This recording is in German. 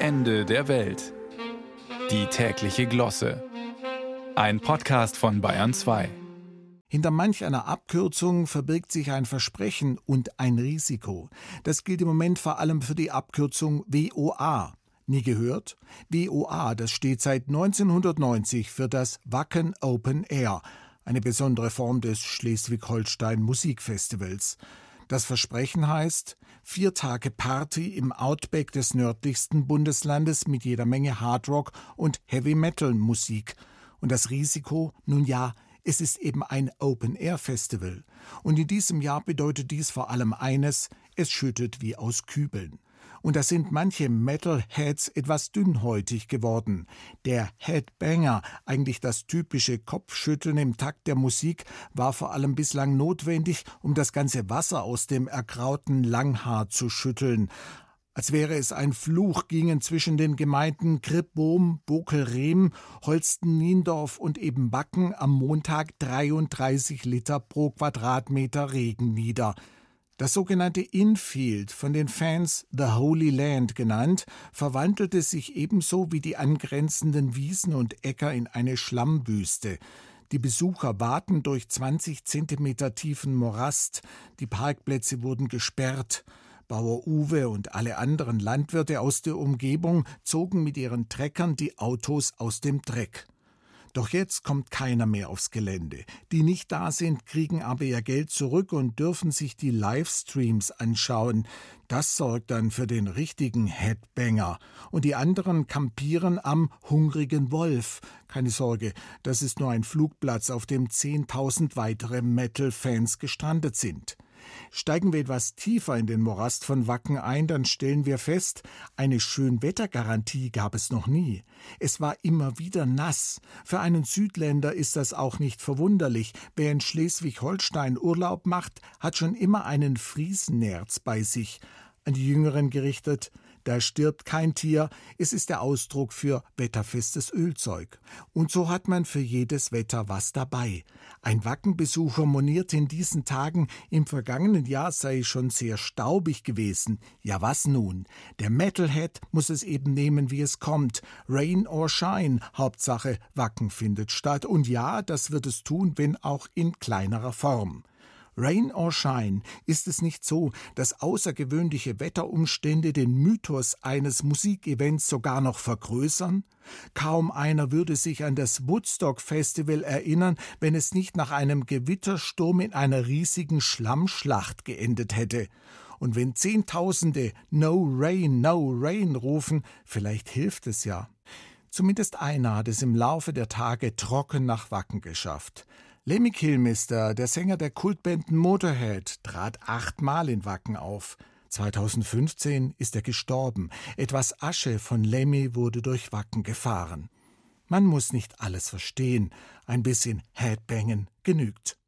Ende der Welt. Die tägliche Glosse. Ein Podcast von Bayern 2. Hinter manch einer Abkürzung verbirgt sich ein Versprechen und ein Risiko. Das gilt im Moment vor allem für die Abkürzung WOA. Nie gehört? WOA, das steht seit 1990 für das Wacken Open Air, eine besondere Form des Schleswig-Holstein Musikfestivals. Das Versprechen heißt vier Tage Party im Outback des nördlichsten Bundeslandes mit jeder Menge Hardrock und Heavy Metal Musik. Und das Risiko, nun ja, es ist eben ein Open-Air-Festival. Und in diesem Jahr bedeutet dies vor allem eines, es schüttet wie aus Kübeln und da sind manche Metalheads etwas dünnhäutig geworden. Der Headbanger, eigentlich das typische Kopfschütteln im Takt der Musik, war vor allem bislang notwendig, um das ganze Wasser aus dem ergrauten Langhaar zu schütteln. Als wäre es ein Fluch, gingen zwischen den Gemeinden Krippbohm, Bokelrehm, Holsten-Niendorf und Ebenbacken am Montag 33 Liter pro Quadratmeter Regen nieder. Das sogenannte Infield, von den Fans The Holy Land genannt, verwandelte sich ebenso wie die angrenzenden Wiesen und Äcker in eine Schlammwüste. Die Besucher waten durch 20 Zentimeter tiefen Morast, die Parkplätze wurden gesperrt. Bauer Uwe und alle anderen Landwirte aus der Umgebung zogen mit ihren Treckern die Autos aus dem Dreck. Doch jetzt kommt keiner mehr aufs Gelände. Die nicht da sind, kriegen aber ihr Geld zurück und dürfen sich die Livestreams anschauen. Das sorgt dann für den richtigen Headbanger. Und die anderen kampieren am hungrigen Wolf. Keine Sorge, das ist nur ein Flugplatz, auf dem 10.000 weitere Metal-Fans gestrandet sind. Steigen wir etwas tiefer in den Morast von Wacken ein, dann stellen wir fest, eine Schönwettergarantie gab es noch nie. Es war immer wieder nass. Für einen Südländer ist das auch nicht verwunderlich. Wer in Schleswig-Holstein Urlaub macht, hat schon immer einen Friesennerz bei sich. An die Jüngeren gerichtet, da stirbt kein Tier, es ist der Ausdruck für wetterfestes Ölzeug. Und so hat man für jedes Wetter was dabei. Ein Wackenbesucher moniert in diesen Tagen, im vergangenen Jahr sei es schon sehr staubig gewesen. Ja, was nun? Der Metalhead muss es eben nehmen, wie es kommt. Rain or shine, Hauptsache Wacken findet statt. Und ja, das wird es tun, wenn auch in kleinerer Form. Rain or Shine, ist es nicht so, dass außergewöhnliche Wetterumstände den Mythos eines Musikevents sogar noch vergrößern? Kaum einer würde sich an das Woodstock Festival erinnern, wenn es nicht nach einem Gewittersturm in einer riesigen Schlammschlacht geendet hätte. Und wenn Zehntausende No Rain, No Rain rufen, vielleicht hilft es ja. Zumindest einer hat es im Laufe der Tage trocken nach Wacken geschafft. Lemmy Kilmister, der Sänger der Kultband Motorhead, trat achtmal in Wacken auf. 2015 ist er gestorben. Etwas Asche von Lemmy wurde durch Wacken gefahren. Man muss nicht alles verstehen. Ein bisschen Headbangen genügt.